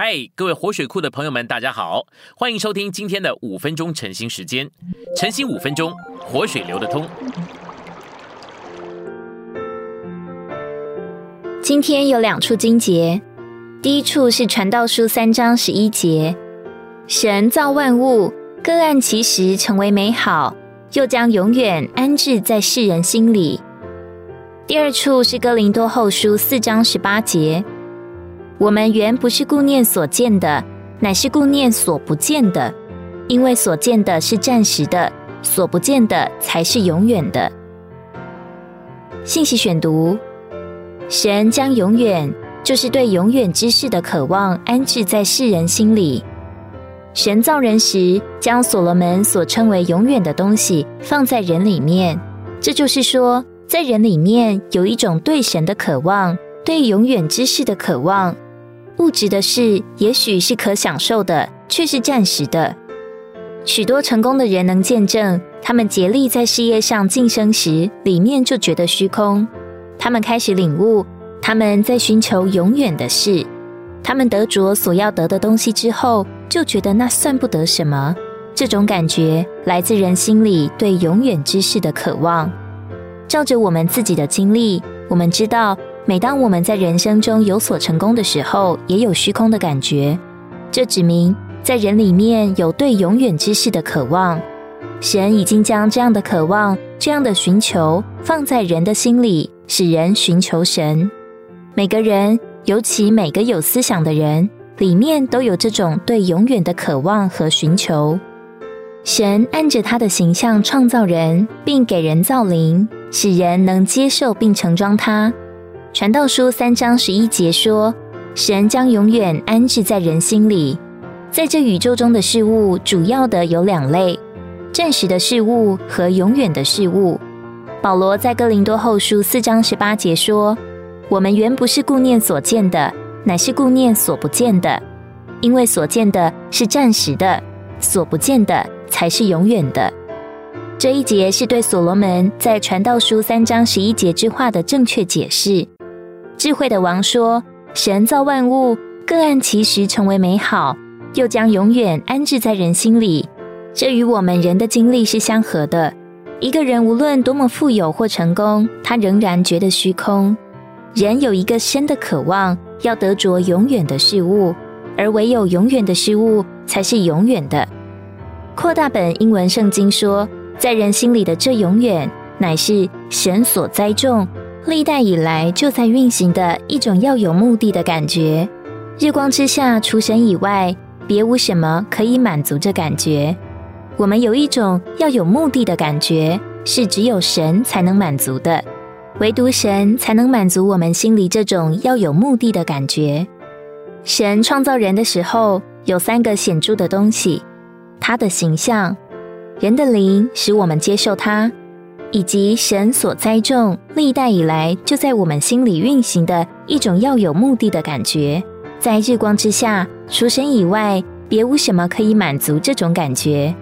嗨，各位活水库的朋友们，大家好，欢迎收听今天的五分钟晨兴时间。晨兴五分钟，活水流得通。今天有两处经节，第一处是传道书三章十一节，神造万物，各按其时成为美好，又将永远安置在世人心里。第二处是哥林多后书四章十八节。我们原不是顾念所见的，乃是顾念所不见的，因为所见的是暂时的，所不见的才是永远的。信息选读：神将永远，就是对永远之事的渴望，安置在世人心里。神造人时，将所罗门所称为永远的东西放在人里面，这就是说，在人里面有一种对神的渴望，对永远之事的渴望。物质的事也许是可享受的，却是暂时的。许多成功的人能见证，他们竭力在事业上晋升时，里面就觉得虚空。他们开始领悟，他们在寻求永远的事。他们得着所要得的东西之后，就觉得那算不得什么。这种感觉来自人心里对永远之事的渴望。照着我们自己的经历，我们知道。每当我们在人生中有所成功的时候，也有虚空的感觉。这指明在人里面有对永远之事的渴望。神已经将这样的渴望、这样的寻求放在人的心里，使人寻求神。每个人，尤其每个有思想的人，里面都有这种对永远的渴望和寻求。神按着他的形象创造人，并给人造灵，使人能接受并盛装他。传道书三章十一节说：“神将永远安置在人心里。”在这宇宙中的事物，主要的有两类：暂时的事物和永远的事物。保罗在哥林多后书四章十八节说：“我们原不是顾念所见的，乃是顾念所不见的，因为所见的是暂时的，所不见的才是永远的。”这一节是对所罗门在传道书三章十一节之话的正确解释。智慧的王说：“神造万物，各按其时成为美好，又将永远安置在人心里。这与我们人的经历是相合的。一个人无论多么富有或成功，他仍然觉得虚空。人有一个深的渴望，要得着永远的事物，而唯有永远的事物才是永远的。”扩大本英文圣经说：“在人心里的这永远，乃是神所栽种。”历代以来就在运行的一种要有目的的感觉。日光之下，除神以外，别无什么可以满足这感觉。我们有一种要有目的的感觉，是只有神才能满足的，唯独神才能满足我们心里这种要有目的的感觉。神创造人的时候，有三个显著的东西：他的形象、人的灵，使我们接受他。以及神所栽种，历代以来就在我们心里运行的一种要有目的的感觉，在日光之下，除神以外，别无什么可以满足这种感觉。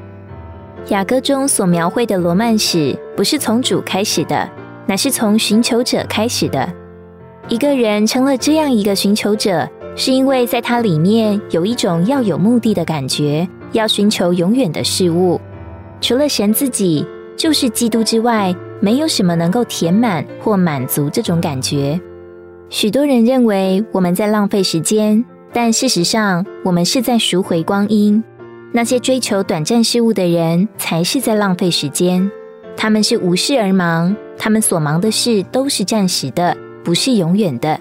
雅歌中所描绘的罗曼史，不是从主开始的，乃是从寻求者开始的。一个人成了这样一个寻求者，是因为在他里面有一种要有目的的感觉，要寻求永远的事物，除了神自己。就是基督之外，没有什么能够填满或满足这种感觉。许多人认为我们在浪费时间，但事实上，我们是在赎回光阴。那些追求短暂事物的人，才是在浪费时间。他们是无事而忙，他们所忙的事都是暂时的，不是永远的。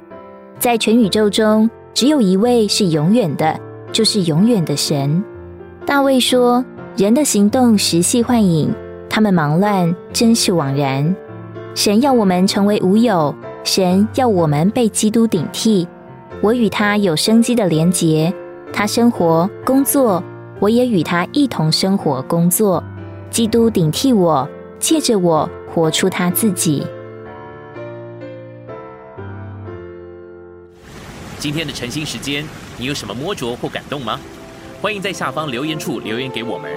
在全宇宙中，只有一位是永远的，就是永远的神。大卫说：“人的行动时系幻影。”他们忙乱，真是枉然。神要我们成为无有，神要我们被基督顶替。我与他有生机的连结，他生活工作，我也与他一同生活工作。基督顶替我，借着我活出他自己。今天的晨兴时间，你有什么摸着或感动吗？欢迎在下方留言处留言给我们。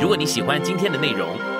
如果你喜欢今天的内容，